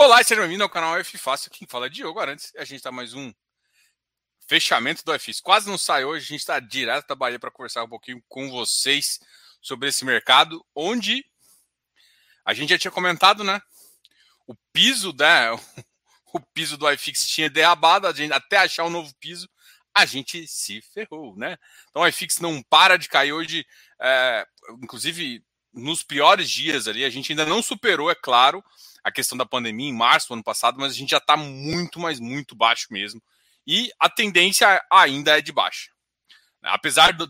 Olá, seja bem-vindo ao canal F Fácil. Quem fala é Diogo Arantes. A gente está mais um fechamento do FX. Quase não sai hoje, a gente está direto da Bahia para conversar um pouquinho com vocês sobre esse mercado, onde a gente já tinha comentado, né? O piso, né? O piso do iFix tinha derrabado, a gente até achar um novo piso, a gente se ferrou, né? Então o iFix não para de cair hoje, é, inclusive nos piores dias ali, a gente ainda não superou, é claro, a questão da pandemia em março do ano passado, mas a gente já está muito, mas muito baixo mesmo. E a tendência ainda é de baixa. Apesar de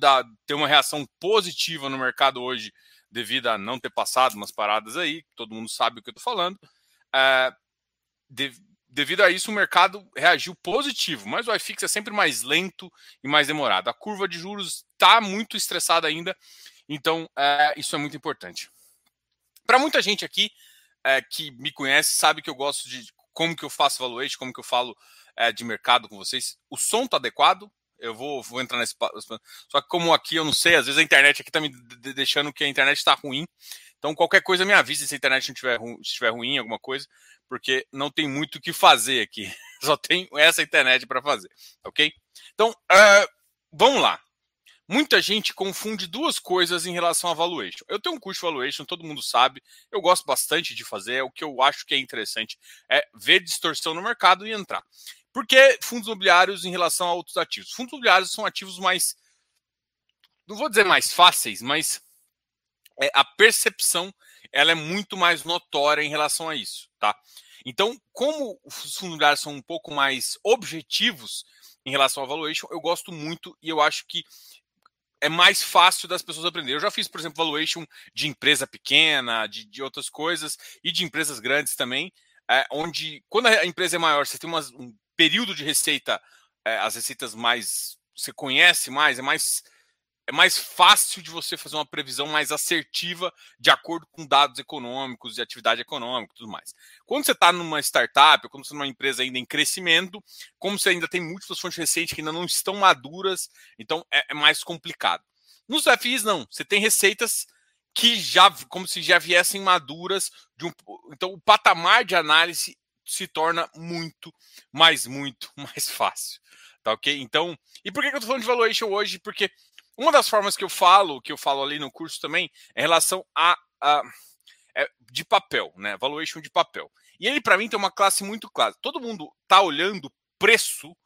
ter uma reação positiva no mercado hoje, devido a não ter passado umas paradas aí, todo mundo sabe o que eu estou falando, é, de, devido a isso o mercado reagiu positivo, mas o iFix é sempre mais lento e mais demorado. A curva de juros está muito estressada ainda, então é, isso é muito importante. Para muita gente aqui, é, que me conhece sabe que eu gosto de como que eu faço valuation, como que eu falo é, de mercado com vocês. O som tá adequado? Eu vou, vou entrar nesse. Só que como aqui eu não sei, às vezes a internet aqui tá me deixando que a internet está ruim. Então qualquer coisa me avise se a internet não estiver, estiver ruim, alguma coisa, porque não tem muito o que fazer aqui. Só tem essa internet para fazer, ok? Então, uh, vamos lá. Muita gente confunde duas coisas em relação a valuation. Eu tenho um curso de valuation, todo mundo sabe, eu gosto bastante de fazer, é o que eu acho que é interessante é ver distorção no mercado e entrar. Porque fundos imobiliários em relação a outros ativos? Fundos imobiliários são ativos mais, não vou dizer mais fáceis, mas é, a percepção ela é muito mais notória em relação a isso, tá? Então, como os fundos imobiliários são um pouco mais objetivos em relação ao valuation, eu gosto muito e eu acho que é mais fácil das pessoas aprenderem. Eu já fiz, por exemplo, valuation de empresa pequena, de, de outras coisas, e de empresas grandes também, é, onde, quando a empresa é maior, você tem uma, um período de receita, é, as receitas mais. Você conhece mais, é mais é mais fácil de você fazer uma previsão mais assertiva de acordo com dados econômicos e atividade econômica e tudo mais. Quando você está numa startup, quando você está numa empresa ainda em crescimento, como você ainda tem múltiplas fontes de receita que ainda não estão maduras, então é, é mais complicado. Nos FIs, não. Você tem receitas que já, como se já viessem maduras, um, então o patamar de análise se torna muito, mais muito mais fácil. Tá ok? Então, e por que eu estou falando de valuation hoje? Porque uma das formas que eu falo, que eu falo ali no curso também, é em relação a, a é, de papel, né? Valuation de papel. E ele, para mim, tem uma classe muito clara. Todo mundo tá olhando preço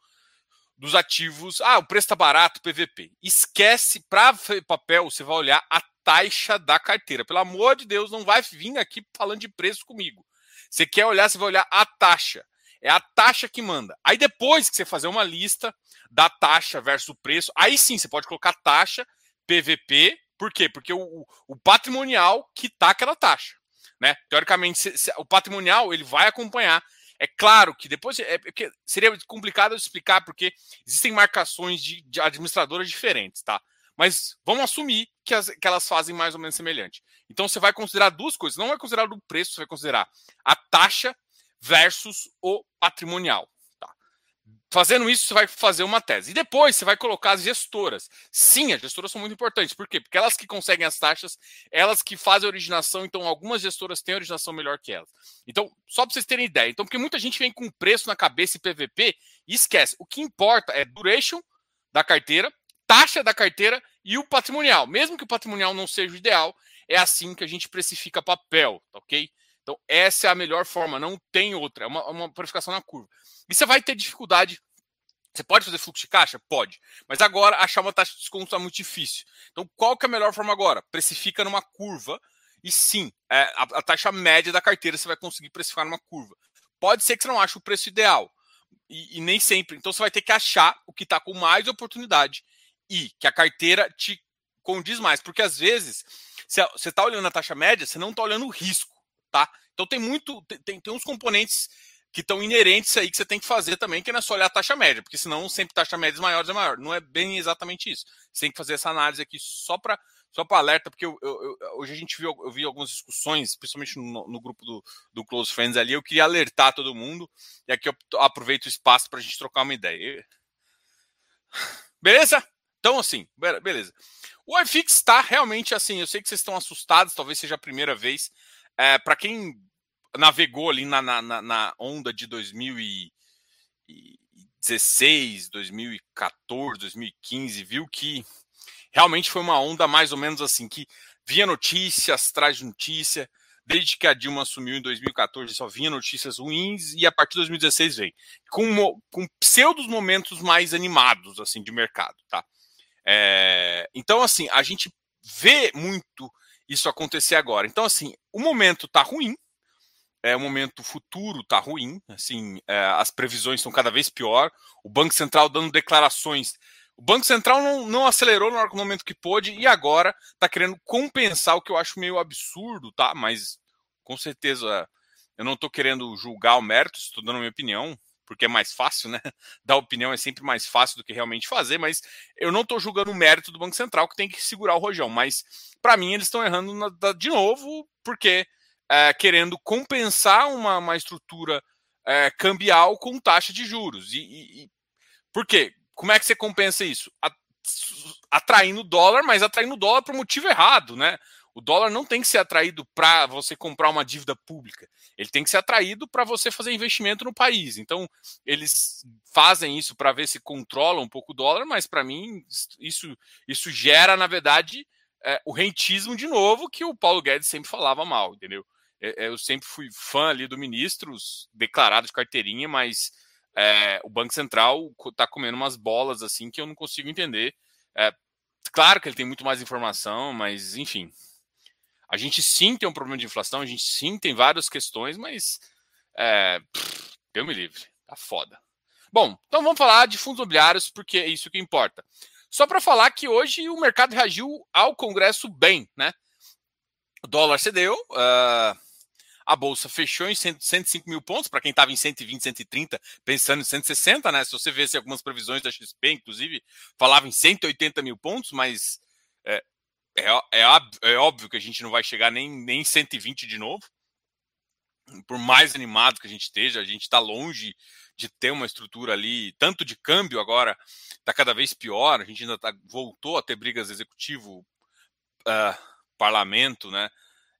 dos ativos. Ah, o preço tá barato, PVP. Esquece, para papel, você vai olhar a taxa da carteira. Pelo amor de Deus, não vai vir aqui falando de preço comigo. Você quer olhar, você vai olhar a taxa. É a taxa que manda. Aí depois que você fazer uma lista da taxa versus o preço, aí sim você pode colocar taxa, PVP. Por quê? Porque o, o patrimonial que tá aquela taxa. Né? Teoricamente, se, se, o patrimonial ele vai acompanhar. É claro que depois é, é seria complicado explicar porque existem marcações de, de administradoras diferentes, tá? Mas vamos assumir que, as, que, elas fazem mais ou menos semelhante. Então você vai considerar duas coisas. Não vai considerar o preço, você vai considerar a taxa versus o patrimonial. Tá? Fazendo isso, você vai fazer uma tese. E depois você vai colocar as gestoras. Sim, as gestoras são muito importantes. Por quê? Porque elas que conseguem as taxas, elas que fazem a originação, então algumas gestoras têm originação melhor que elas. Então, só para vocês terem ideia. Então, porque muita gente vem com preço na cabeça e PVP e esquece. O que importa é duration da carteira, taxa da carteira e o patrimonial. Mesmo que o patrimonial não seja o ideal, é assim que a gente precifica papel, tá ok? Então, essa é a melhor forma, não tem outra. É uma, uma purificação na curva. E você vai ter dificuldade. Você pode fazer fluxo de caixa? Pode. Mas agora achar uma taxa de desconto está muito difícil. Então, qual que é a melhor forma agora? Precifica numa curva. E sim, é, a, a, taxa média da carteira você vai conseguir precificar numa curva. Pode ser que você não ache o preço ideal. E, e nem sempre. Então, você vai ter que achar o que está com mais oportunidade. E que a carteira te condiz mais. Porque às vezes, você está olhando a taxa média, você não está olhando o risco tá? Então tem muito, tem, tem uns componentes que estão inerentes aí que você tem que fazer também, que não é só olhar a taxa média, porque senão sempre taxa média maiores é maior. Não é bem exatamente isso. Você tem que fazer essa análise aqui só para só para alerta, porque eu, eu, eu, hoje a gente viu, eu vi algumas discussões, principalmente no, no grupo do, do, Close Friends ali, eu queria alertar todo mundo, e aqui eu aproveito o espaço para a gente trocar uma ideia. Beleza? Então, assim, beleza. O iFix está realmente assim, eu sei que vocês estão assustados, talvez seja a primeira vez, é, para quem navegou ali na, na, na onda de 2016, 2014, 2015, viu que realmente foi uma onda mais ou menos assim, que via notícias, traz notícia. Desde que a Dilma assumiu em 2014, só vinha notícias ruins e a partir de 2016 vem com, com pseudos momentos mais animados assim de mercado, tá? É, então assim a gente vê muito isso acontecer agora. Então assim o momento tá ruim, é o momento futuro tá ruim, assim é, as previsões estão cada vez pior. O Banco Central dando declarações o Banco Central não, não acelerou no momento que pôde e agora está querendo compensar o que eu acho meio absurdo, tá? Mas com certeza eu não estou querendo julgar o mérito, estou dando a minha opinião, porque é mais fácil, né? Dar opinião é sempre mais fácil do que realmente fazer, mas eu não estou julgando o mérito do Banco Central que tem que segurar o rojão. Mas para mim eles estão errando na, de novo, porque é, querendo compensar uma, uma estrutura é, cambial com taxa de juros. E, e, e por quê? como é que você compensa isso? Atraindo dólar, mas atraindo dólar para o motivo errado, né? O dólar não tem que ser atraído para você comprar uma dívida pública. Ele tem que ser atraído para você fazer investimento no país. Então, eles fazem isso para ver se controla um pouco o dólar, mas para mim, isso, isso gera, na verdade, é, o rentismo de novo que o Paulo Guedes sempre falava mal, entendeu? É, é eu sempre fui fã ali do ministro, declarado de carteirinha, mas é, o Banco Central está comendo umas bolas assim que eu não consigo entender. É, claro que ele tem muito mais informação, mas enfim. A gente sim tem um problema de inflação, a gente sim tem várias questões, mas é, pff, Deus me livre, tá foda. Bom, então vamos falar de fundos imobiliários, porque é isso que importa. Só para falar que hoje o mercado reagiu ao Congresso bem, né? O dólar cedeu, uh, a bolsa fechou em 105 mil pontos, para quem estava em 120, 130, pensando em 160, né? Se você vê se algumas previsões da XP, inclusive, falavam em 180 mil pontos, mas é, é, é, é óbvio que a gente não vai chegar nem, nem em 120 de novo. Por mais animado que a gente esteja, a gente está longe de ter uma estrutura ali, tanto de câmbio agora, está cada vez pior. A gente ainda tá, voltou a ter brigas executivo, uh, parlamento, né?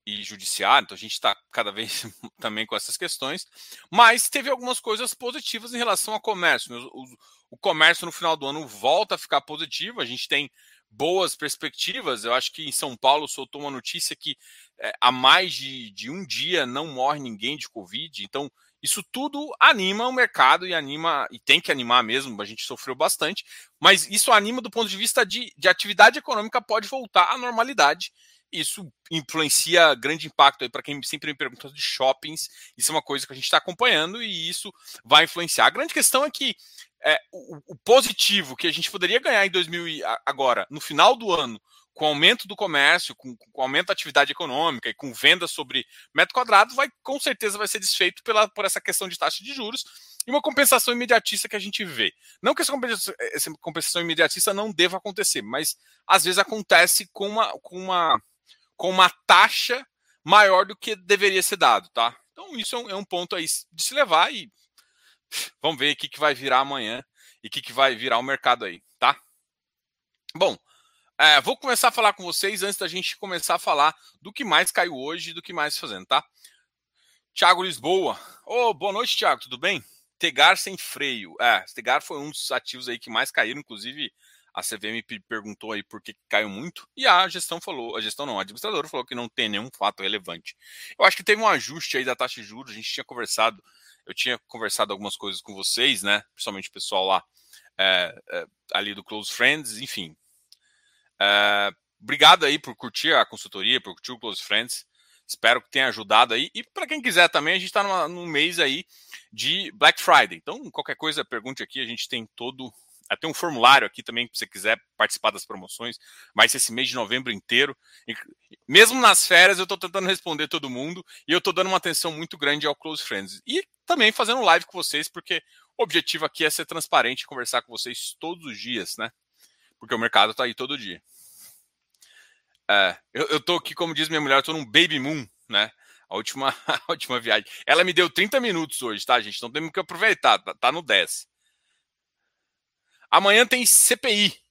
e judiciário, então a gente está cada vez também com essas questões, mas teve algumas coisas positivas em relação ao comércio. Né? O, o, comércio no final do ano volta a ficar positivo, a gente tem boas perspectivas. Eu acho que em São Paulo soltou uma notícia que é, há mais de, de um dia não morre ninguém de Covid, então isso tudo anima o mercado e anima, e tem que animar mesmo, a gente sofreu bastante, mas isso anima do ponto de vista de, de atividade econômica pode voltar à normalidade isso influencia grande impacto aí para quem sempre me pergunta de shoppings. Isso é uma coisa que a gente está acompanhando e isso vai influenciar. A grande questão é que é, o, o, positivo que a gente poderia ganhar em 2000 agora, no final do ano, com o aumento do comércio, com, com o aumento da atividade econômica e com vendas sobre metro quadrado, vai com certeza vai ser desfeito pela, por essa questão de taxa de juros e uma compensação imediatista que a gente vê. Não que essa compensação, essa compensação imediatista não deva acontecer, mas às vezes acontece com uma, com uma com uma taxa maior do que deveria ser dado, tá? Então isso é um, é um ponto aí de se levar e vamos ver o que, que vai virar amanhã e o que, que vai virar o mercado aí, tá? Bom, é, vou começar a falar com vocês antes da gente começar a falar do que mais caiu hoje e do que mais fazendo, tá? Tiago Lisboa. Ô, oh, boa noite, Tiago, tudo bem? Tegar sem freio. É, Tegar foi um dos ativos aí que mais caíram, inclusive a CVM perguntou aí por que caiu muito e a gestão falou, a gestão não, a administradora falou que não tem nenhum fato relevante. Eu acho que teve um ajuste aí da taxa de juros, a gente tinha conversado, eu tinha conversado algumas coisas com vocês, né, principalmente o pessoal lá é, é, ali do Close Friends, enfim. É, obrigado aí por curtir a consultoria, por curtir o Close Friends. Espero que tenha ajudado aí. E para quem quiser também, a gente está num mês aí de Black Friday. Então, qualquer coisa, pergunte aqui. A gente tem todo tem um formulário aqui também, se você quiser participar das promoções. Vai ser esse mês de novembro inteiro. E, mesmo nas férias, eu estou tentando responder todo mundo e eu estou dando uma atenção muito grande ao Close Friends. E também fazendo live com vocês, porque o objetivo aqui é ser transparente e conversar com vocês todos os dias, né? Porque o mercado está aí todo dia. É, eu, estou aqui, como diz minha mulher, eu tô num baby moon, né? A última, a última viagem. Ela me deu 30 minutos hoje, tá, gente? Então temos que aproveitar, tá, tá no 10. Amanhã tem CPI.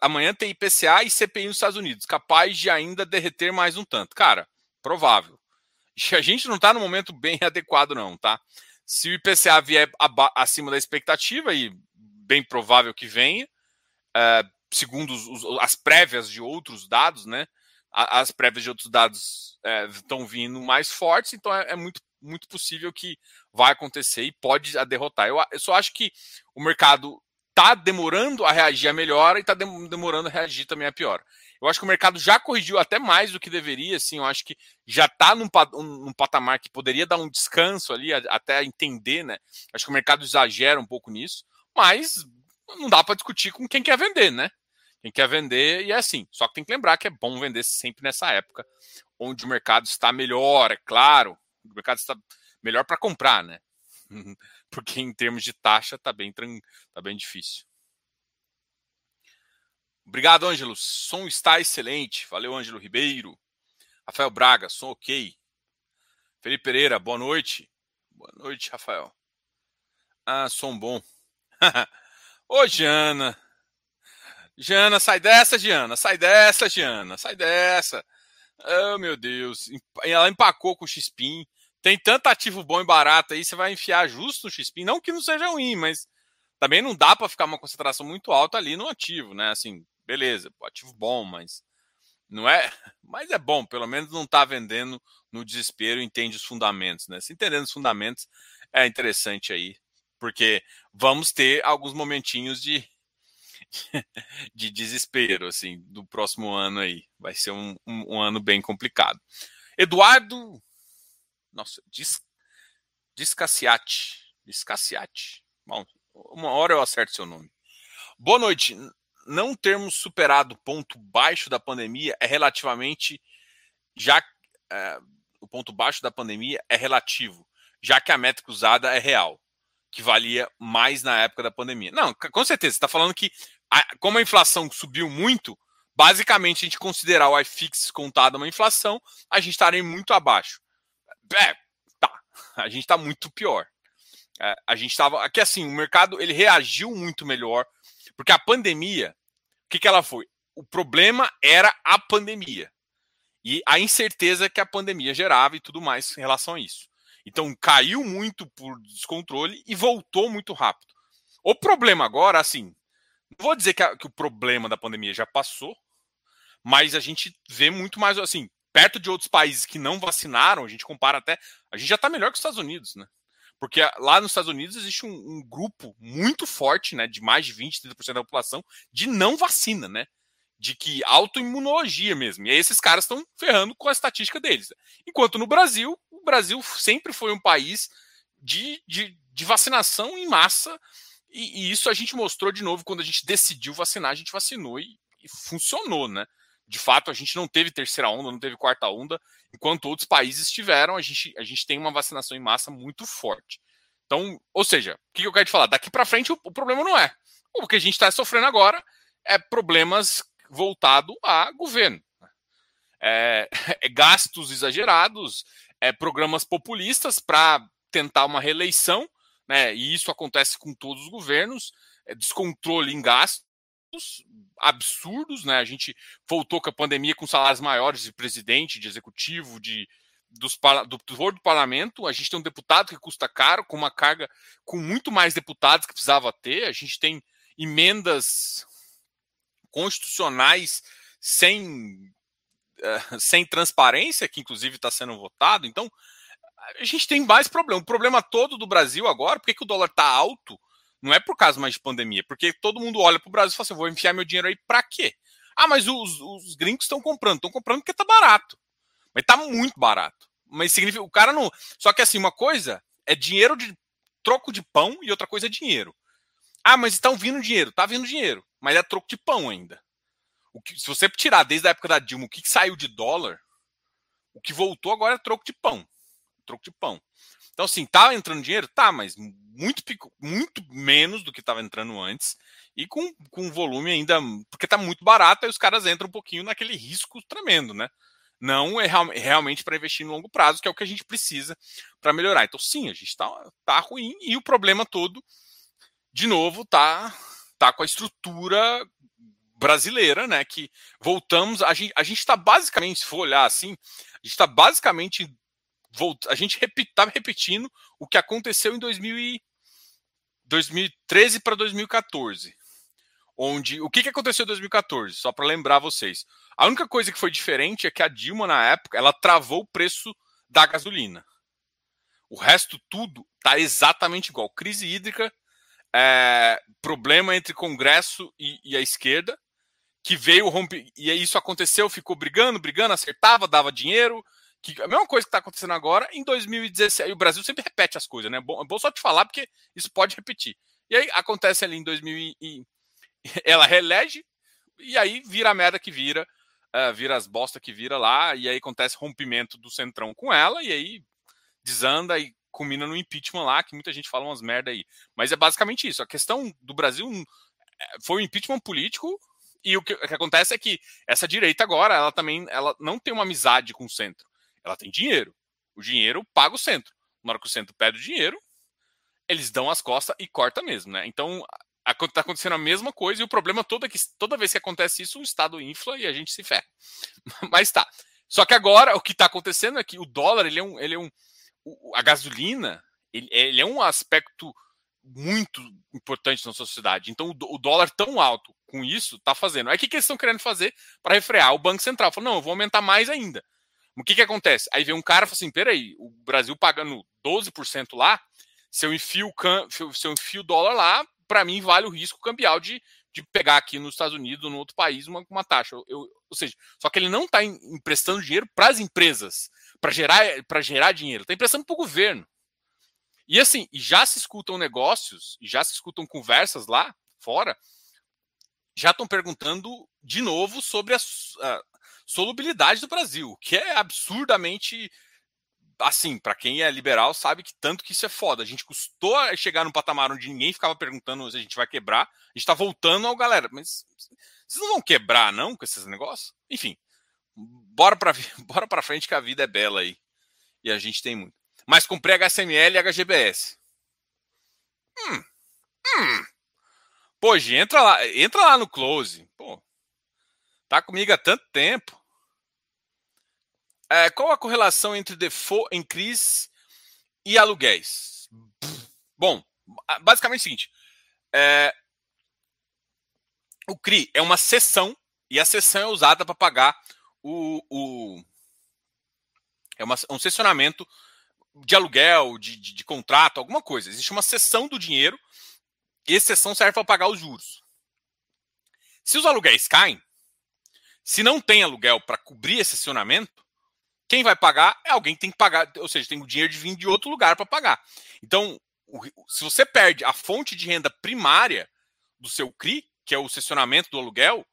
Amanhã tem IPCA e CPI nos Estados Unidos, capaz de ainda derreter mais um tanto. Cara, provável. A gente não está no momento bem adequado, não, tá? Se o IPCA vier acima da expectativa, e bem provável que venha, é, segundo os, os, as prévias de outros dados, né? As prévias de outros dados estão é, vindo mais fortes, então é, é, muito, muito possível que vai acontecer e pode derrotar. Eu, eu só acho que o mercado está demorando a reagir a melhor e está demorando a reagir também a pior. Eu acho que o mercado já corrigiu até mais do que deveria, assim, eu acho que já está num, num, patamar que poderia dar um descanso ali, até entender, né? Acho que o mercado exagera um pouco nisso, mas não dá para discutir com quem quer vender, né? Quem quer vender, e é assim. Só que tem que lembrar que é bom vender sempre nessa época, onde o mercado está melhor, é claro. O mercado está melhor para comprar, né? Porque em termos de taxa tá bem, tá bem difícil. Obrigado, Ângelo. Som está excelente. Valeu, Ângelo Ribeiro. Rafael Braga, som ok. Felipe Pereira, boa noite. Boa noite, Rafael. Ah, som bom. Ô, Jana. Jana, sai dessa, Giana. Sai dessa, Giana. Sai dessa. Oh, meu Deus. Ela empacou com o Xpin. Tem tanto ativo bom e barato aí, você vai enfiar justo no Xpin. Não que não seja ruim, mas também não dá para ficar uma concentração muito alta ali no ativo, né? Assim, beleza, ativo bom, mas não é. Mas é bom, pelo menos não está vendendo no desespero, entende os fundamentos, né? Se entendendo os fundamentos, é interessante aí, porque vamos ter alguns momentinhos de, de desespero, assim, do próximo ano aí. Vai ser um, um, um ano bem complicado. Eduardo. Nossa, Dis, Discassiati. Discassiati. Bom, uma hora eu acerto seu nome. Boa noite não termos superado o ponto baixo da pandemia é relativamente já é, o ponto baixo da pandemia é relativo, já que a métrica usada é real, que valia mais na época da pandemia. Não, com certeza, você está falando que a, como a inflação subiu muito, basicamente a gente considerar o iFix contado uma inflação, a gente estaria muito abaixo. É, tá, a gente está muito pior. É, a gente estava aqui assim, o mercado ele reagiu muito melhor porque a pandemia, o que, que ela foi? O problema era a pandemia. E a incerteza que a pandemia gerava e tudo mais em relação a isso. Então caiu muito por descontrole e voltou muito rápido. O problema agora, assim, não vou dizer que, a, que o problema da pandemia já passou, mas a gente vê muito mais assim, perto de outros países que não vacinaram, a gente compara até, a gente já está melhor que os Estados Unidos, né? Porque lá nos Estados Unidos existe um, um grupo muito forte, né, de mais de 20, 30% da população, de não vacina, né? De que autoimunologia mesmo. E aí esses caras estão ferrando com a estatística deles. Enquanto no Brasil, o Brasil sempre foi um país de, de, de vacinação em massa. E, e, isso a gente mostrou de novo quando a gente decidiu vacinar, a gente vacinou e, e funcionou, né? De fato, a gente não teve terceira onda, não teve quarta onda, enquanto outros países tiveram, a gente, a gente tem uma vacinação em massa muito forte. Então, ou seja, o que eu quero te falar? Daqui para frente o, o, problema não é. O que a gente está sofrendo agora é problemas voltado a governo. É, é gastos exagerados, é programas populistas para tentar uma reeleição, né? E isso acontece com todos os governos, é descontrole em absurdos, né? A gente voltou com a pandemia com salários maiores de presidente, de executivo, de dos, do, do, do parlamento. A gente tem um deputado que custa caro, com uma carga com muito mais deputados que precisava ter. A gente tem emendas constitucionais sem, uh, sem transparência, que inclusive está sendo votado. Então, a gente tem mais problema. O problema todo do Brasil agora, por que, que o dólar está alto? Não é por causa mais de pandemia, porque todo mundo olha para o Brasil e fala assim: vou enfiar meu dinheiro aí para quê? Ah, mas os, os gringos estão comprando. Estão comprando porque tá barato. Mas tá muito barato. Mas significa. O cara não. Só que assim, uma coisa é dinheiro de troco de pão e outra coisa é dinheiro. Ah, mas estão vindo dinheiro. Tá vindo dinheiro. Mas é troco de pão ainda. O que, se você tirar desde a época da Dilma o que, que saiu de dólar, o que voltou agora é troco de pão. Troco de pão. Então, assim, tá entrando dinheiro? Tá, mas muito, muito menos do que estava entrando antes e com, com volume ainda. Porque tá muito barato, aí os caras entram um pouquinho naquele risco tremendo, né? Não é real, realmente para investir no longo prazo, que é o que a gente precisa para melhorar. Então, sim, a gente está tá ruim e o problema todo, de novo, tá, tá com a estrutura brasileira, né? Que voltamos. A gente a está basicamente, se for olhar assim, a gente está basicamente a gente estava repetindo o que aconteceu em 2000 e 2013 para 2014. Onde o que, que aconteceu em 2014? Só para lembrar vocês. A única coisa que foi diferente é que a Dilma, na época, ela travou o preço da gasolina. O resto tudo está exatamente igual. Crise hídrica, é, problema entre Congresso e, e, a esquerda, que veio romper. E isso aconteceu, ficou brigando, brigando, acertava, dava dinheiro. Que, a mesma coisa que está acontecendo agora em 2016. o Brasil sempre repete as coisas, né? É bom, é bom só te falar, porque isso pode repetir. E aí acontece ali em 2000 e ela reelege, e aí vira a merda que vira, uh, vira as bosta que vira lá, e aí acontece rompimento do Centrão com ela, e aí desanda e culmina no impeachment lá, que muita gente fala umas merda aí. Mas é basicamente isso. A questão do Brasil é, foi um impeachment político, e o que, o que acontece é que essa direita agora, ela também ela não tem uma amizade com o centro. Ela tem dinheiro. O dinheiro paga o centro. Na hora que o centro pede o dinheiro, eles dão as costas e corta mesmo, né? Então, está acontecendo a mesma coisa e o problema todo é que toda vez que acontece isso, o Estado infla e a gente se ferra. Mas tá. Só que agora o que está acontecendo é que o dólar, ele é um. Ele é um a gasolina, ele, ele, é um aspecto muito importante na sociedade. Então, o, dólar tão alto com isso está fazendo. Aí o que, que eles estão querendo fazer para refrear? O Banco Central falou: não, eu vou aumentar mais ainda. O que, que acontece? Aí vem um cara e fala assim: peraí, o Brasil pagando 12% lá, se eu enfio, eu enfio o dólar lá, para mim vale o risco cambial de, de pegar aqui nos Estados Unidos ou no outro país uma, uma taxa. Eu, eu, ou seja, só que ele não está emprestando dinheiro para as empresas, para gerar, gerar dinheiro, está emprestando para o governo. E assim, já se escutam negócios, já se escutam conversas lá fora, já estão perguntando de novo sobre a, a solubilidade do Brasil, que é absurdamente assim, para quem é liberal, sabe que tanto que isso é foda. A gente custou chegar num patamar onde ninguém ficava perguntando se a gente vai quebrar. A gente tá voltando ao galera, mas vocês não vão quebrar não com esses negócios? Enfim, bora para bora para frente que a vida é bela aí. E a gente tem muito. Mas comprei HSML e HGBS. Hum. Hum. Pô, entra lá, entra lá no close. Pô. Tá comigo há tanto tempo. É, qual a correlação entre default em crise e aluguéis? Bom, basicamente é o seguinte: é, o CRI é uma sessão e a sessão é usada para pagar o, o é uma, um sessionamento de aluguel, de, de, de, contrato, alguma coisa. Existe uma sessão do dinheiro e essa sessão serve para pagar os juros. Se os aluguéis caem, se não tem aluguel para cobrir esse sessionamento, quem vai pagar é alguém que tem que pagar, ou seja, tem o dinheiro de vir de outro lugar para pagar. Então, o, se você perde a fonte de renda primária do seu CRI, que é o cessionamento do aluguel,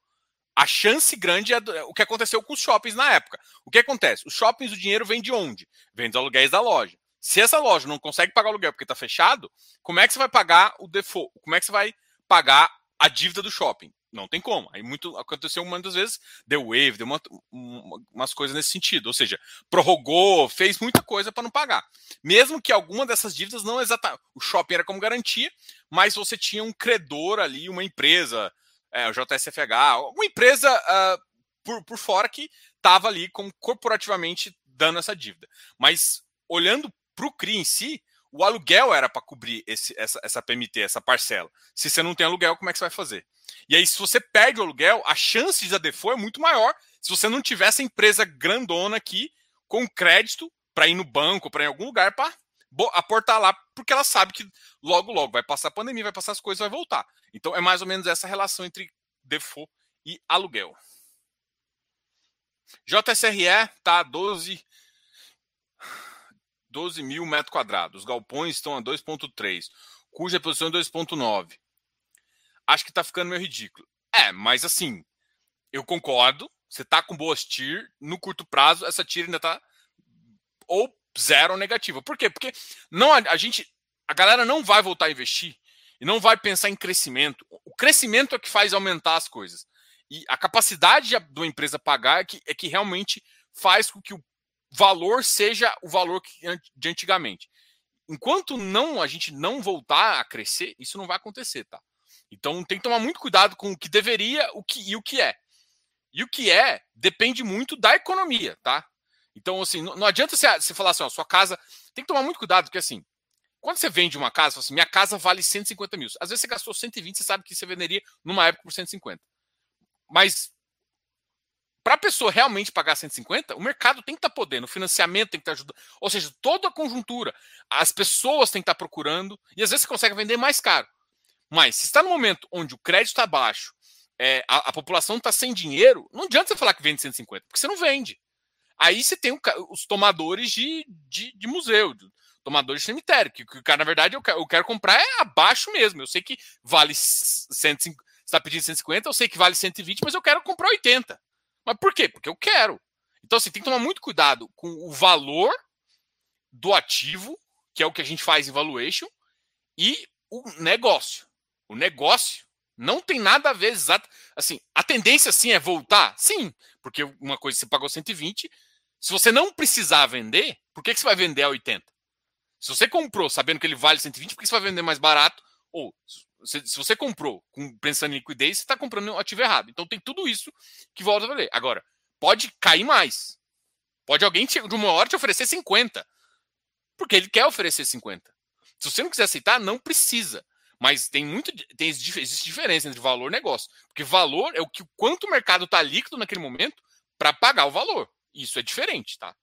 a chance grande é, é o que aconteceu com os shoppings na época. O que acontece? Os shoppings, o dinheiro vem de onde? Vem dos aluguéis da loja. Se essa loja não consegue pagar o aluguel porque está fechado, como é que você vai pagar o default? Como é que você vai pagar a dívida do shopping? Não tem como. Aí muito aconteceu muitas vezes, deu wave, deu uma, uma, umas coisas nesse sentido. Ou seja, prorrogou, fez muita coisa para não pagar. Mesmo que alguma dessas dívidas não exatamente. O shopping era como garantia, mas você tinha um credor ali, uma empresa, é, o JSFH, uma empresa uh, por, por fora que estava ali como corporativamente dando essa dívida. Mas olhando para o CRI em si, o aluguel era para cobrir esse, essa, essa PMT, essa parcela. Se você não tem aluguel, como é que você vai fazer? E aí, se você perde o aluguel, a chance de default é muito maior se você não tivesse a empresa grandona aqui com crédito para ir no banco, para ir em algum lugar para aportar lá, porque ela sabe que logo, logo vai passar a pandemia, vai passar as coisas, vai voltar. Então, é mais ou menos essa relação entre default e aluguel. JSRE a 12, 12 mil metros quadrados. Os galpões estão a 2,3, cuja posição é 2,9 acho que tá ficando meio ridículo. É, mas assim, eu concordo. Você tá com boas tier, no curto prazo, essa tier ainda tá ou zero ou negativa. Por quê? Porque não a, gente, a galera não vai voltar a investir e não vai pensar em crescimento. O crescimento é que faz aumentar as coisas. E a capacidade da empresa pagar é que, é que realmente faz com que o valor seja o valor de antigamente. Enquanto não a gente não voltar a crescer, isso não vai acontecer, tá? Então tem que tomar muito cuidado com o que deveria o que, e o que é. E o que é depende muito da economia, tá? Então, assim, não, adianta você, você falar assim, ó, sua casa. Tem que tomar muito cuidado, porque assim, quando você vende uma casa, assim, minha casa vale 150 mil. Às vezes você gastou 120, você sabe que você venderia numa época por 150. Mas para a pessoa realmente pagar 150, o mercado tem que estar tá podendo, o financiamento tem que estar tá ajudando. Ou seja, toda a conjuntura, as pessoas têm que estar tá procurando, e às vezes você consegue vender mais caro. Mas se está no momento onde o crédito está baixo, é, a, a, população está sem dinheiro, não adianta você falar que vende 150, porque você não vende. Aí você tem o, os tomadores de, de, de museu, de, tomadores de cemitério, que, que o cara, na verdade, eu quero, eu quero, comprar é abaixo mesmo. Eu sei que vale 150, está pedindo 150, eu sei que vale 120, mas eu quero comprar 80. Mas por quê? Porque eu quero. Então, assim, tem que tomar muito cuidado com o valor do ativo, que é o que a gente faz em valuation, e o negócio. O negócio não tem nada a ver exato. Assim, a tendência sim é voltar? Sim, porque uma coisa você pagou 120, se você não precisar vender, por que, que você vai vender a 80? Se você comprou sabendo que ele vale 120, por que você vai vender mais barato? Ou se, se você comprou com, pensando em liquidez, você está comprando o ativo errado. Então tem tudo isso que volta a valer. Agora, pode cair mais. Pode alguém de uma hora te oferecer 50. Porque ele quer oferecer 50. Se você não quiser aceitar, não precisa. Mas tem muito. Tem, existe diferença entre valor e negócio. Porque valor é o que quanto o mercado está líquido naquele momento para pagar o valor. Isso é diferente, tá?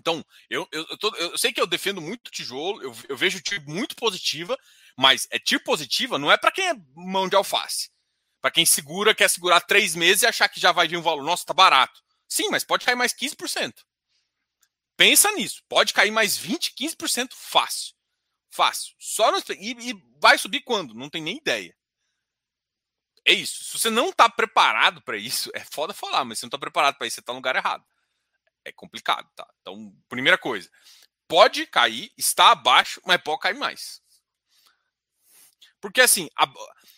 Então, eu, eu, eu, tô, eu, sei que eu defendo muito tijolo, eu, eu vejo tipo muito positiva, mas é tipo positiva não é para quem é mão de alface. Para quem segura, quer segurar três meses e achar que já vai vir um valor. Nossa, tá barato. Sim, mas pode cair mais 15%. Pensa nisso. Pode cair mais 20, 15% fácil. Fácil. Só no... e, e vai subir quando? Não tem nem ideia. É isso. Se você não está preparado para isso, é foda falar, mas se não está preparado para isso, você está no lugar errado. É complicado, tá? Então, primeira coisa, pode cair, está abaixo, mas pode cair mais. Porque assim, a,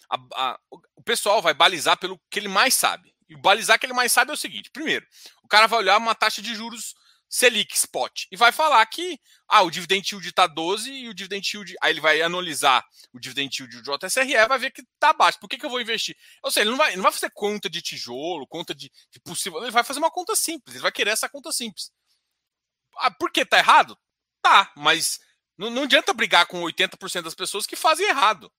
a, a, o pessoal vai balizar pelo que ele mais sabe. E balizar que ele mais sabe é o seguinte: primeiro, o cara vai olhar uma taxa de juros Selic Spot e vai falar que ah, o dividend yield está 12 e o dividend yield. Aí ele vai analisar o dividend yield do JSRE vai ver que está baixo. Por que, que eu vou investir? Ou seja, ele não vai, não vai fazer conta de tijolo, conta de, de, possível. Ele vai fazer uma conta simples. Ele vai querer essa conta simples. Ah, por que tá errado? Tá, mas não, não adianta brigar com 80% das pessoas que fazem errado.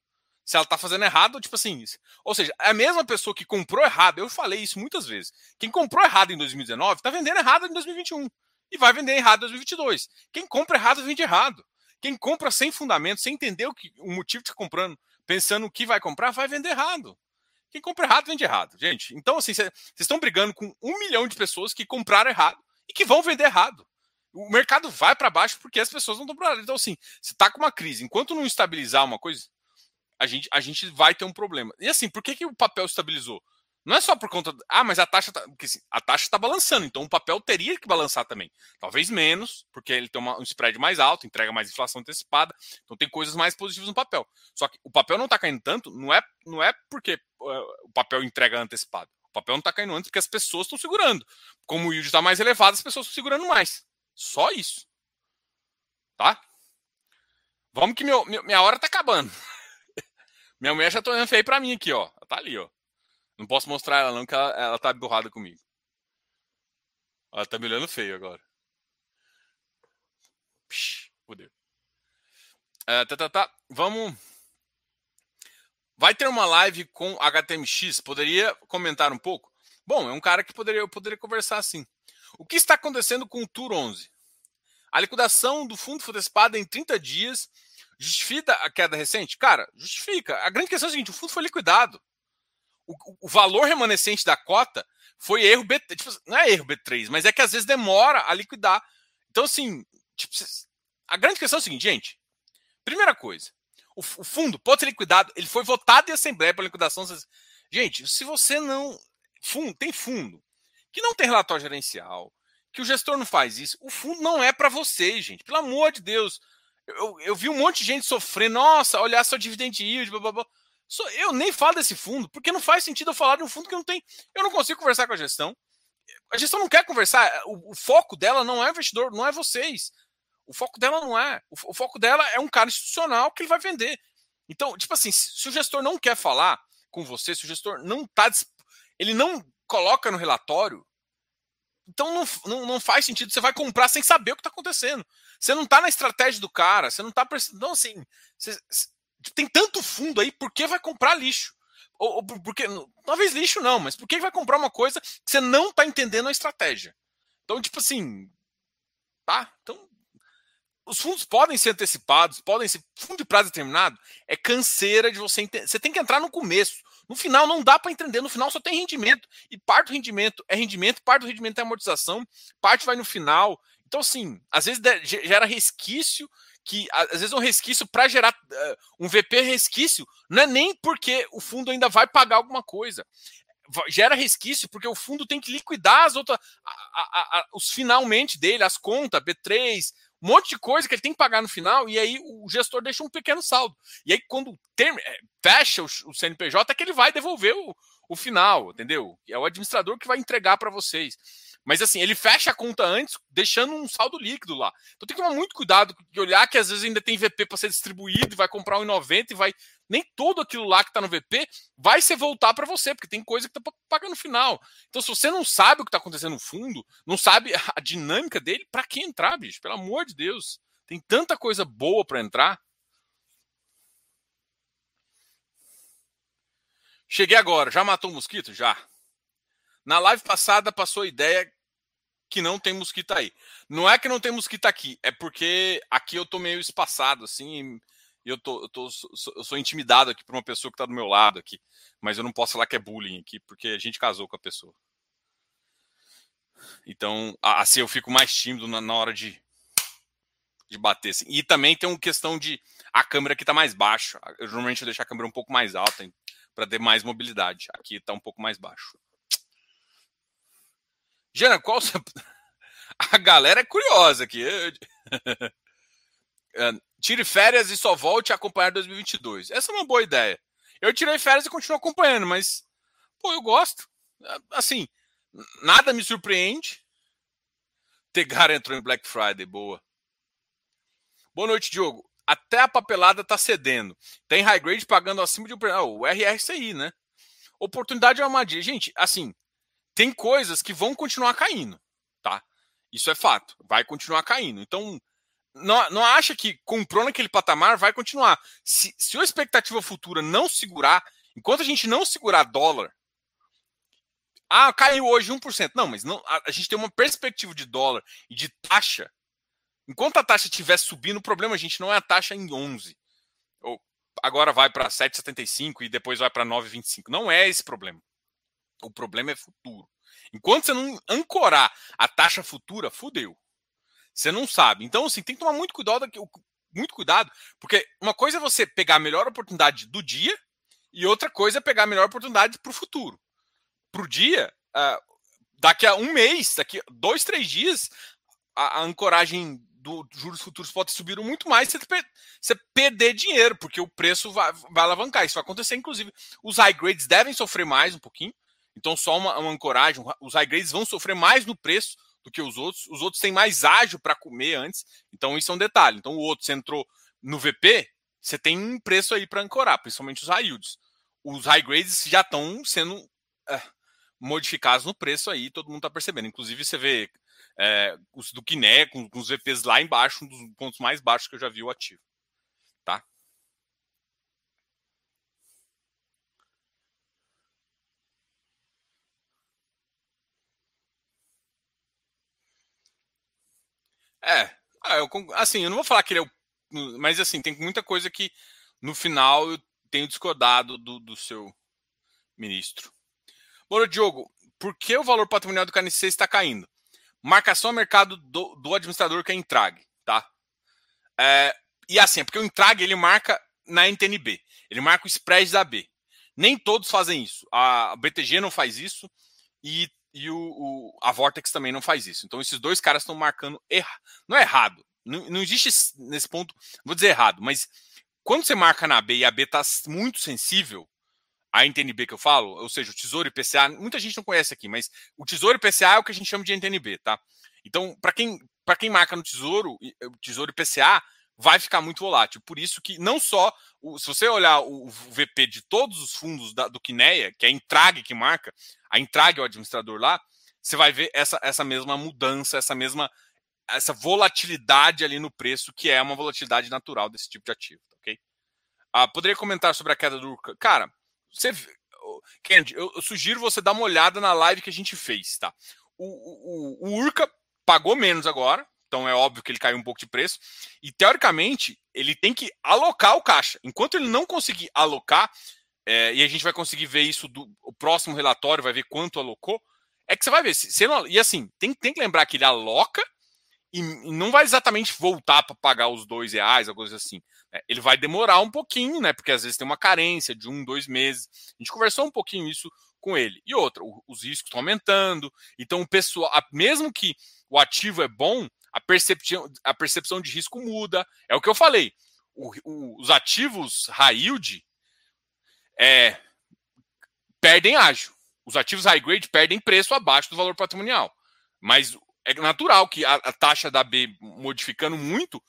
Se ela tá fazendo errado, tipo assim. Ou seja, é a mesma pessoa que comprou errado. Eu falei isso muitas vezes. Quem comprou errado em 2019 tá vendendo errado em 2021 e vai vender errado em 2022. Quem compra errado, vende errado. Quem compra sem fundamento, sem entender o, que, o motivo que está comprando, pensando o que vai comprar, vai vender errado. Quem compra errado, vende errado, gente. Então, assim, vocês estão brigando com um milhão de pessoas que compraram errado e que vão vender errado. O mercado vai para baixo porque as pessoas não estão preparadas. Então, assim, se está com uma crise, enquanto não estabilizar uma coisa, a gente, a gente vai ter um problema. E assim, por que, que o papel estabilizou? Não é só por conta. Ah, mas a taxa tá, porque, assim, a taxa está balançando, então o papel teria que balançar também. Talvez menos, porque ele tem uma, um spread mais alto, entrega mais inflação antecipada, então tem coisas mais positivas no papel. Só que o papel não está caindo tanto, não é, não é porque uh, o papel entrega antecipado. O papel não está caindo antes porque as pessoas estão segurando. Como o yield está mais elevado, as pessoas estão segurando mais. Só isso. Tá? Vamos que meu, minha hora está acabando. minha mulher já está olhando feio para mim aqui, ó. Ela tá ali, ó. Não posso mostrar ela, não, que ela, ela tá borrada comigo. Ela tá me olhando feio agora. Psh, fodeu. É, tá, tá, tá. Vamos. Vai ter uma live com HTMX? Poderia comentar um pouco? Bom, é um cara que poderia, eu poderia conversar assim. O que está acontecendo com o Tour 11? A liquidação do fundo Fudespada em 30 dias justifica a queda recente? Cara, justifica. A grande questão é a seguinte: o fundo foi liquidado o, o valor remanescente da cota foi erro B3. Tipo, não é erro B3, mas é que às vezes demora a liquidar. Então, assim, tipo, a grande questão é o seguinte, gente. Primeira coisa, o, o fundo pode ser liquidado, ele foi votado em assembleia para liquidação. Gente, se você não. Fundo, tem fundo que não tem relatório gerencial, que o gestor não faz isso, o fundo não é para vocês, gente. Pelo amor de Deus. Eu, eu, vi um monte de gente sofrendo, nossa, olhar só dividend yield, blá, blá, blá. Eu nem falo desse fundo, porque não faz sentido eu falar de um fundo que não tem. Eu não consigo conversar com a gestão. A gestão não quer conversar. O, o foco dela não é investidor, não é vocês. O foco dela não é. O, o, foco dela é um cara institucional que ele vai vender. Então, tipo assim, se, o gestor não quer falar com você, se o gestor não tá. Ele não coloca no relatório, Então não, não, não, faz sentido. Você vai comprar sem saber o que está acontecendo. Você não está na estratégia do cara. Você não está. Então, assim, você, tem tanto fundo aí, por que vai comprar lixo? Ou, ou porque. Talvez lixo não, mas por que vai comprar uma coisa que você não está entendendo a estratégia? Então, tipo assim. Tá? Então, os fundos podem ser antecipados, podem ser. Fundo de prazo determinado é canseira de você entender. Você tem que entrar no começo. No final não dá para entender. No final só tem rendimento. E parte do rendimento é rendimento, parte do rendimento é amortização, parte vai no final. Então, assim, às vezes gera resquício, que às vezes é um resquício para gerar uh, um VP resquício, não é nem porque o fundo ainda vai pagar alguma coisa gera resquício porque o fundo tem que liquidar as outras, a, a, a, os finalmente dele, as contas, B3, um monte de coisa que ele tem que pagar no final, e aí o gestor deixa um pequeno saldo. E aí, quando term... É, fecha o CNPJ, é que ele vai devolver o, o final, entendeu? É o administrador que vai entregar para vocês. Mas assim, ele fecha a conta antes, deixando um saldo líquido lá. Então tem que tomar muito cuidado de olhar que às vezes ainda tem VP para ser distribuído, vai comprar um 90 e vai. Nem tudo aquilo lá que está no VP vai ser voltar para você, porque tem coisa que está pagando no final. Então, se você não sabe o que está acontecendo no fundo, não sabe a dinâmica dele, para que entrar, bicho? Pelo amor de Deus. Tem tanta coisa boa para entrar. Cheguei agora. Já matou o mosquito? Já. Na live passada passou a ideia que não tem mosquito aí. Não é que não tem mosquito aqui, é porque aqui eu tô meio espaçado, assim, e eu, tô, eu, tô, eu sou intimidado aqui por uma pessoa que tá do meu lado aqui. Mas eu não posso falar que é bullying aqui, porque a gente casou com a pessoa. Então, assim, eu fico mais tímido na, na hora de, de bater. Assim. E também tem uma questão de a câmera aqui tá mais baixa. Eu normalmente eu deixo a câmera um pouco mais alta para ter mais mobilidade. Aqui tá um pouco mais baixo. Jana, qual a galera é curiosa aqui. Tire férias e só volte a acompanhar 2022. Essa é uma boa ideia. Eu tirei férias e continuo acompanhando, mas pô, eu gosto. Assim, nada me surpreende. Tegar entrou em Black Friday, boa. Boa noite, Diogo. Até a papelada tá cedendo. Tem high grade pagando acima de um. Ah, o RRCI, né? Oportunidade é uma armadilha. Gente, assim, tem coisas que vão continuar caindo, tá? Isso é fato, vai continuar caindo. Então, não, não acha que comprou naquele patamar vai continuar. Se, se a expectativa futura não segurar, enquanto a gente não segurar dólar, ah, caiu hoje 1%. Não, mas não, a, a gente tem uma perspectiva de dólar e de taxa. Enquanto a taxa estiver subindo, o problema, a gente, não é a taxa em 11. Ou agora vai para 7,75 e depois vai para 9,25. Não é esse problema. O problema é futuro. Enquanto você não ancorar a taxa futura, fudeu. Você não sabe. Então, assim, tem que tomar muito cuidado, muito cuidado, porque uma coisa é você pegar a melhor oportunidade do dia e outra coisa é pegar a melhor oportunidade para o futuro. Para o dia, uh, daqui a um mês, daqui a dois, três dias, a, ancoragem dos juros futuros pode subir muito mais você, você perder dinheiro, porque o preço vai, vai alavancar. Isso vai acontecer, inclusive. Os high grades devem sofrer mais um pouquinho, então, só uma, uma ancoragem, os high grades vão sofrer mais no preço do que os outros. Os outros têm mais ágio para comer antes. Então, isso é um detalhe. Então, o outro, você entrou no VP, você tem um preço aí para ancorar, principalmente os high yields. Os high grades já estão sendo é, modificados no preço aí, todo mundo está percebendo. Inclusive, você vê é, os do Kiné com, com os VPs lá embaixo, um dos pontos mais baixos que eu já vi o ativo. É, ah, eu, assim, eu não vou falar que ele é o. Mas assim, tem muita coisa que no final eu tenho discordado do, do seu ministro. Bora, Diogo, por que o valor patrimonial do KNC está caindo? Marcação a mercado do, do administrador que é Intrag, tá? É, e assim, é porque o Intrag ele marca na NTNB, ele marca o spread da B. Nem todos fazem isso. A BTG não faz isso e e o, o, a Vortex também não faz isso. Então esses dois caras estão marcando errado. Não é errado. Não, não existe nesse ponto, vou dizer errado, mas quando você marca na B e a B está muito sensível, a NTNB que eu falo, ou seja, o Tesouro IPCA, muita gente não conhece aqui, mas o Tesouro IPCA é o que a gente chama de NTNB, tá? Então, para quem, quem marca no Tesouro, o Tesouro IPCA, vai ficar muito volátil. Por isso que não só, se você olhar o VP de todos os fundos da, do Kineia, que é a Intrag que marca, a Intrag é o administrador lá, você vai ver essa, essa mesma mudança, essa mesma essa volatilidade ali no preço, que é uma volatilidade natural desse tipo de ativo, ok? Ah, poderia comentar sobre a queda do Urca? Cara, você, Kendi, eu, eu, sugiro você dar uma olhada na live que a gente fez, tá? O, o, o Urca pagou menos agora, então é óbvio que ele caiu um pouco de preço. E teoricamente, ele tem que alocar o caixa. Enquanto ele não conseguir alocar, é, e a gente vai conseguir ver isso do o próximo relatório, vai ver quanto alocou, é que você vai ver. Se, se não, e assim, tem, tem que lembrar que ele aloca e, não vai exatamente voltar para pagar os dois reais, alguma coisa assim. Né? Ele vai demorar um pouquinho, né? Porque às vezes tem uma carência de um, dois meses. A gente conversou um pouquinho isso com ele. E outra, os riscos estão aumentando. Então, o pessoal, mesmo que o ativo é bom, a percepção, a percepção de risco muda. É o que eu falei. O, o, os ativos high yield é, perdem ágio. Os ativos high grade perdem preço abaixo do valor patrimonial. Mas é natural que a, a taxa da B modificando muito,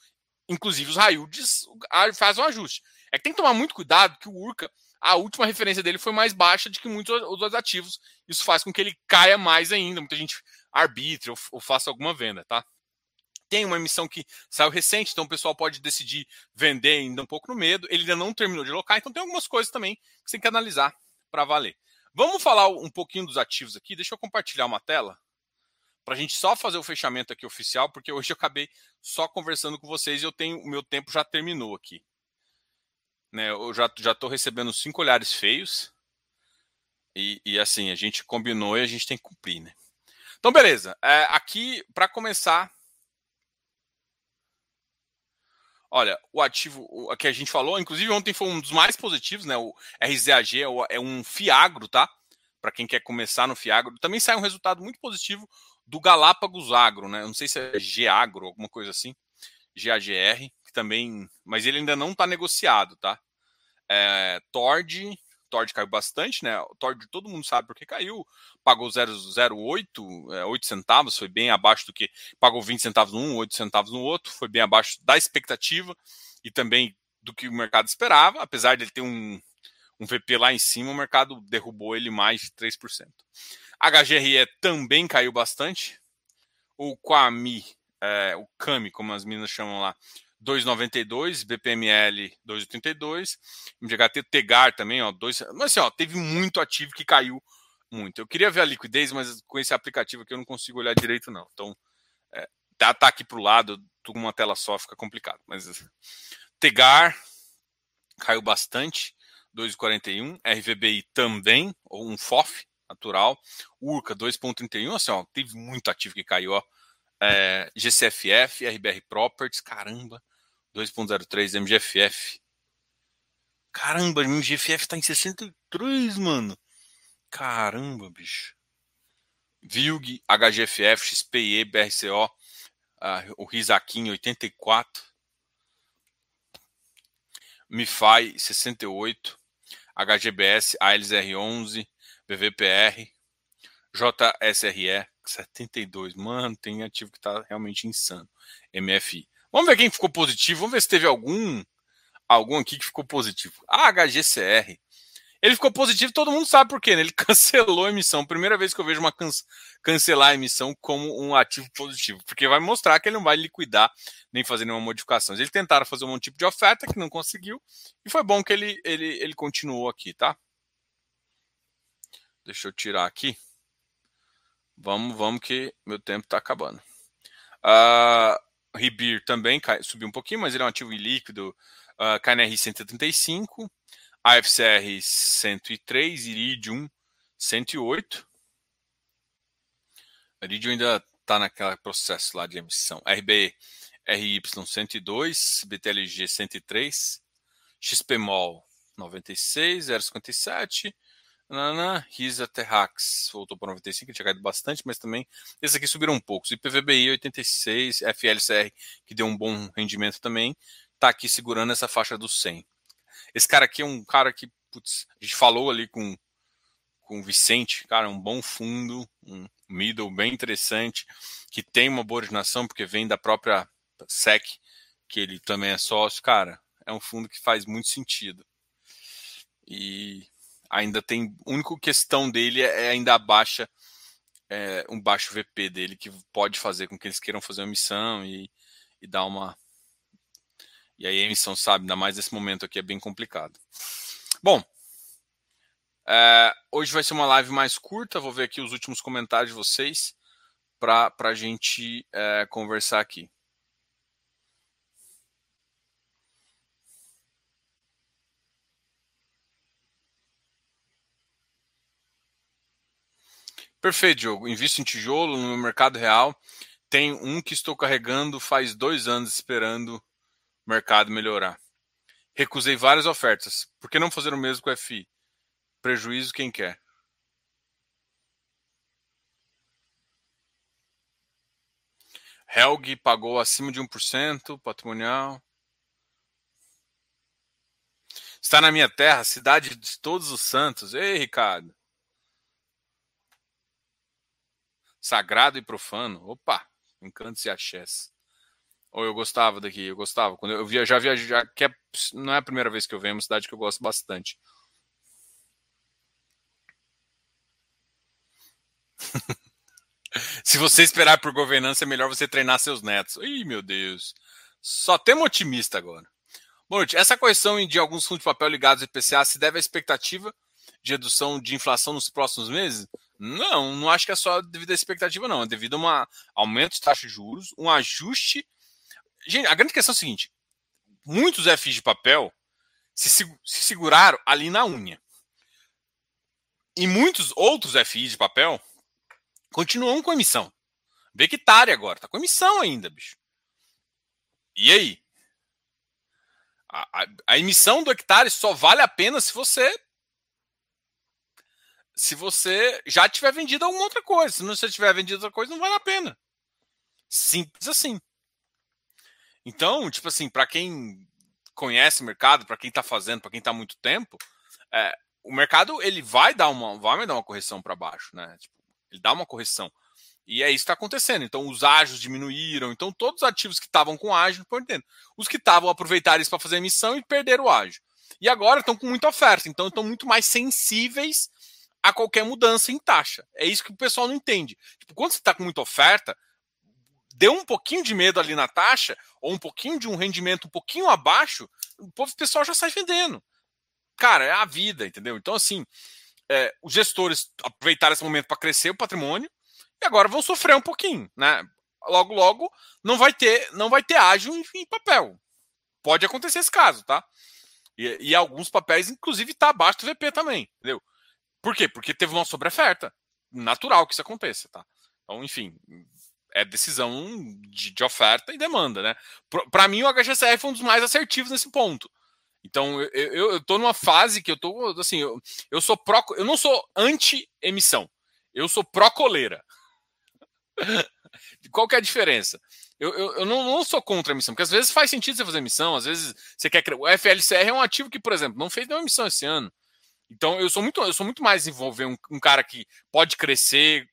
inclusive os yields fazem um ajuste. É que tem que tomar muito cuidado que o Urca, a última referência dele foi mais baixa do que muitos outros ativos. Isso faz com que ele caia mais ainda. Muita gente arbitre ou, ou faça alguma venda, tá? Tem uma emissão que saiu recente, então o pessoal pode decidir vender ainda um pouco no medo. Ele ainda não terminou de alocar, então tem algumas coisas também que você tem que analisar para valer. Vamos falar um pouquinho dos ativos aqui. Deixa eu compartilhar uma tela para a gente só fazer o fechamento aqui oficial, porque hoje eu acabei só conversando com vocês e eu tenho o meu tempo já terminou aqui. Né, eu já já estou recebendo cinco olhares feios e, e, assim a gente combinou e a gente tem que cumprir, né? Então beleza. É, aqui para começar Olha, o ativo que a gente falou, inclusive ontem foi um dos mais positivos, né? O RZAG é, é um Fiagro, tá? Para quem quer começar no Fiagro. Também sai um resultado muito positivo do Galápagos Agro, né? não sei se é G-Agro, alguma coisa assim. GAGR, que também. Mas ele ainda não está negociado, tá? É, Tord, Tord caiu bastante, né? O Tord todo mundo sabe porque caiu. Pagou 0,08, é, 8 centavos, foi bem abaixo do que. Pagou 20 centavos num, 8 centavos no outro, foi bem abaixo da expectativa e também do que o mercado esperava, apesar de ele ter um, um VP lá em cima, o mercado derrubou ele mais de 3%. HGRE também caiu bastante. O Quami, é, o Kami, como as meninas chamam lá, 2,92, BPML 2,82, MGHT Tegar também, ó, 2, mas assim, ó, teve muito ativo que caiu muito. Eu queria ver a liquidez, mas com esse aplicativo aqui eu não consigo olhar direito não. Então, é, tá, tá aqui para o lado, com uma tela só, fica complicado. Mas Tegar caiu bastante, 2,41, RVBI também, ou um FOF natural, Urca 2,31, assim, ó, teve muito ativo que caiu, ó. É, GCFF, RBR Properties, caramba, 2.03 MGFF. Caramba, MGFF tá em 63, mano. Caramba, bicho. VILG, HGFF, XPE, BRCO, uh, o Risaquim 84. MiFi 68, HGBS, ALSR11, BVPR, JSRE 72. Mano, tem ativo que tá realmente insano. MFI. Vamos ver quem ficou positivo. Vamos ver se teve algum algum aqui que ficou positivo. A HGCR. Ele ficou positivo, todo mundo sabe por quê, né? Ele cancelou a emissão. Primeira vez que eu vejo uma can cancelar a emissão como um ativo positivo, porque vai mostrar que ele não vai liquidar nem fazer nenhuma modificação. Eles tentaram fazer um tipo de oferta que não conseguiu, e foi bom que ele, ele, ele continuou aqui, tá? Deixa eu tirar aqui. Vamos, vamos que meu tempo está acabando. Uh, Ribir também cai, subiu um pouquinho, mas ele é um ativo líquido. Uh, KNR 135, AFCR 103, Iridium 108. Iridium ainda está naquele processo lá de emissão. RB, RY 102, BTLG 103, XPMOL 96, 057, Nana, Risa Terrax voltou para 95, que tinha caído bastante, mas também esses aqui subiram um pouco. IPVBI 86, FLCR, que deu um bom rendimento também, está aqui segurando essa faixa dos 100. Esse cara aqui é um cara que, putz, a gente falou ali com, com o Vicente, cara, um bom fundo, um middle bem interessante, que tem uma boa originação, porque vem da própria SEC, que ele também é sócio, cara, é um fundo que faz muito sentido. E ainda tem. A única questão dele é ainda a baixa é, um baixo VP dele que pode fazer com que eles queiram fazer uma missão e, e dar uma. E aí a emissão, sabe, ainda mais nesse momento aqui é bem complicado. Bom, é, hoje vai ser uma live mais curta, vou ver aqui os últimos comentários de vocês para a gente é, conversar aqui. Perfeito, Diogo. Invisto em tijolo no mercado real. Tem um que estou carregando faz dois anos esperando o mercado melhorar. Recusei várias ofertas. Por que não fazer o mesmo com o FI? Prejuízo quem quer. Helg pagou acima de 1% patrimonial. Está na minha terra, cidade de todos os santos. Ei, Ricardo. Sagrado e profano. Opa, encantos e axés. Ou eu gostava daqui, eu gostava. Quando eu via, já viajei, que é, não é a primeira vez que eu venho, é uma cidade que eu gosto bastante. Se você esperar por governança, é melhor você treinar seus netos. Ih, meu Deus. Só temos otimista agora. Bom, noite. Essa correção de alguns fundos de papel ligados ao IPCA se deve à expectativa de redução de inflação nos próximos meses? Não, não acho que é só devido à expectativa, não. É devido a um aumento de taxa de juros, um ajuste. Gente, a grande questão é a seguinte: muitos FIs de papel se, se seguraram ali na unha. E muitos outros FIs de papel continuam com emissão. Bectária agora, tá com emissão ainda, bicho. E aí? A, a, a emissão do hectare só vale a pena se você se você já tiver vendido alguma outra coisa. Se não você tiver vendido outra coisa, não vale a pena. Simples assim. Então, tipo assim, para quem conhece o mercado, para quem está fazendo, para quem está muito tempo, é, o mercado ele vai dar uma, vai dar uma correção para baixo, né? Tipo, ele dá uma correção. E é isso que está acontecendo. Então, os ágios diminuíram. Então, todos os ativos que estavam com ágio estão perdendo. Os que estavam aproveitaram isso para fazer emissão e perderam o ágio. E agora estão com muita oferta. Então, estão muito mais sensíveis a qualquer mudança em taxa. É isso que o pessoal não entende. Tipo, quando você está com muita oferta, deu um pouquinho de medo ali na taxa, ou um pouquinho de um rendimento um pouquinho abaixo, o povo, pessoal já sai vendendo. Cara, é a vida, entendeu? Então, assim, é, os gestores aproveitaram esse momento para crescer o patrimônio e agora vão sofrer um pouquinho, né? Logo, logo, não vai ter, não vai ter ágio em, em papel. Pode acontecer esse caso, tá? E, e alguns papéis, inclusive, tá abaixo do VP também, entendeu? Por quê? Porque teve uma sobreoferta. Natural que isso aconteça, tá? Então, enfim, é decisão de, de oferta e demanda, né? Para mim, o HGCR foi um dos mais assertivos nesse ponto. Então, eu, eu, eu tô numa fase que eu tô, assim, eu, eu sou pró, eu não sou anti-emissão, eu sou pró-coleira. Qual que é a diferença? Eu, eu, eu não, não, sou contra a emissão, porque às vezes faz sentido você fazer emissão, às vezes você quer. O FLCR é um ativo que, por exemplo, não fez nenhuma emissão esse ano. Então eu sou muito, eu sou muito mais envolver um, um cara que pode crescer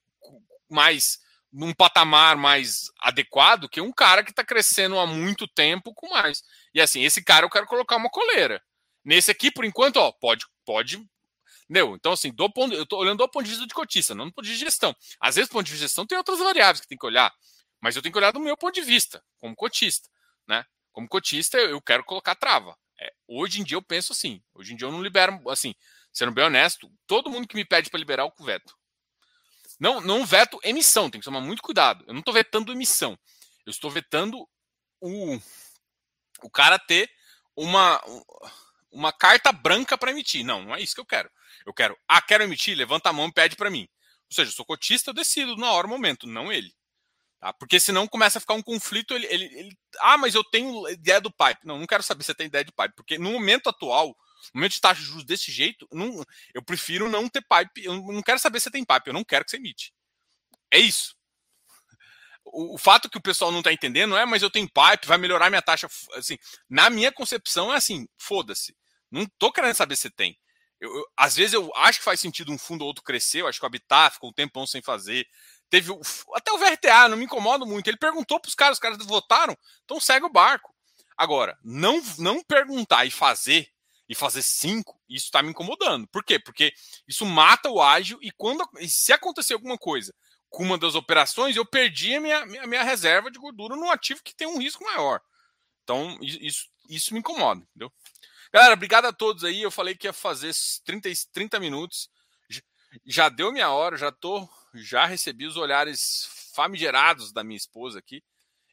mais num patamar mais adequado que um cara que está crescendo há muito tempo com mais. E assim, esse cara eu quero colocar uma coleira. Nesse aqui, por enquanto, ó, pode, pode. Entendeu? Então, assim, do ponto, eu estou olhando do ponto de vista de cotista, não do ponto de gestão. Às vezes, do ponto de gestão, tem outras variáveis que tem que olhar. Mas eu tenho que olhar do meu ponto de vista, como cotista. Né? Como cotista, eu quero colocar trava. É, hoje em dia eu penso assim. Hoje em dia eu não libero, assim, Sendo bem honesto, todo mundo que me pede para liberar o veto. Não, não veto emissão, tem que tomar muito cuidado. Eu não estou vetando emissão. Eu estou vetando o, o cara ter uma, uma carta branca para emitir. Não, não é isso que eu quero. Eu quero, ah, quero emitir, levanta a mão e pede para mim. Ou seja, eu sou cotista, eu decido na hora, momento, não ele. Tá? Porque senão começa a ficar um conflito. Ele, ele, ele, ah, mas eu tenho ideia do pipe. Não, não quero saber se você tem ideia de pipe, porque no momento atual, no momento de taxa de juros desse jeito, não, eu prefiro não ter pipe. Eu não quero saber se tem pipe, eu não quero que você emite. É isso. O, o fato que o pessoal não está entendendo é, mas eu tenho pipe, vai melhorar minha taxa. Assim, na minha concepção é assim, foda-se. Não tô querendo saber se tem. Eu, eu, às vezes eu acho que faz sentido um fundo ou outro crescer, eu acho que o Habitat ficou um tempão sem fazer. Teve até o VRTA, não me incomoda muito. Ele perguntou para os caras, os caras votaram, então segue o barco. Agora, não, não perguntar e fazer e fazer cinco, isso está me incomodando. Por quê? Porque isso mata o ágil e quando e se acontecer alguma coisa com uma das operações, eu perdi a minha, minha, minha reserva de gordura num ativo que tem um risco maior. Então, isso, isso me incomoda, entendeu? Galera, obrigado a todos aí. Eu falei que ia fazer 30, 30 minutos. Já deu minha hora, já tô, já recebi os olhares famigerados da minha esposa aqui.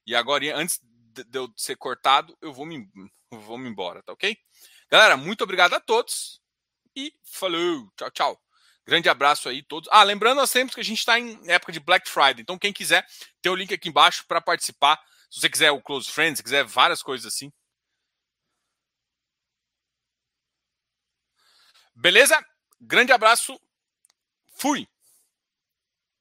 E agora, antes de eu ser cortado, eu vou me, vou me embora, tá ok? Galera, muito obrigado a todos e falou, tchau, tchau. Grande abraço aí todos. Ah, lembrando sempre que a gente está em época de Black Friday, então quem quiser, tem o link aqui embaixo para participar. Se você quiser o Close Friends, se quiser várias coisas assim. Beleza? Grande abraço. Fui.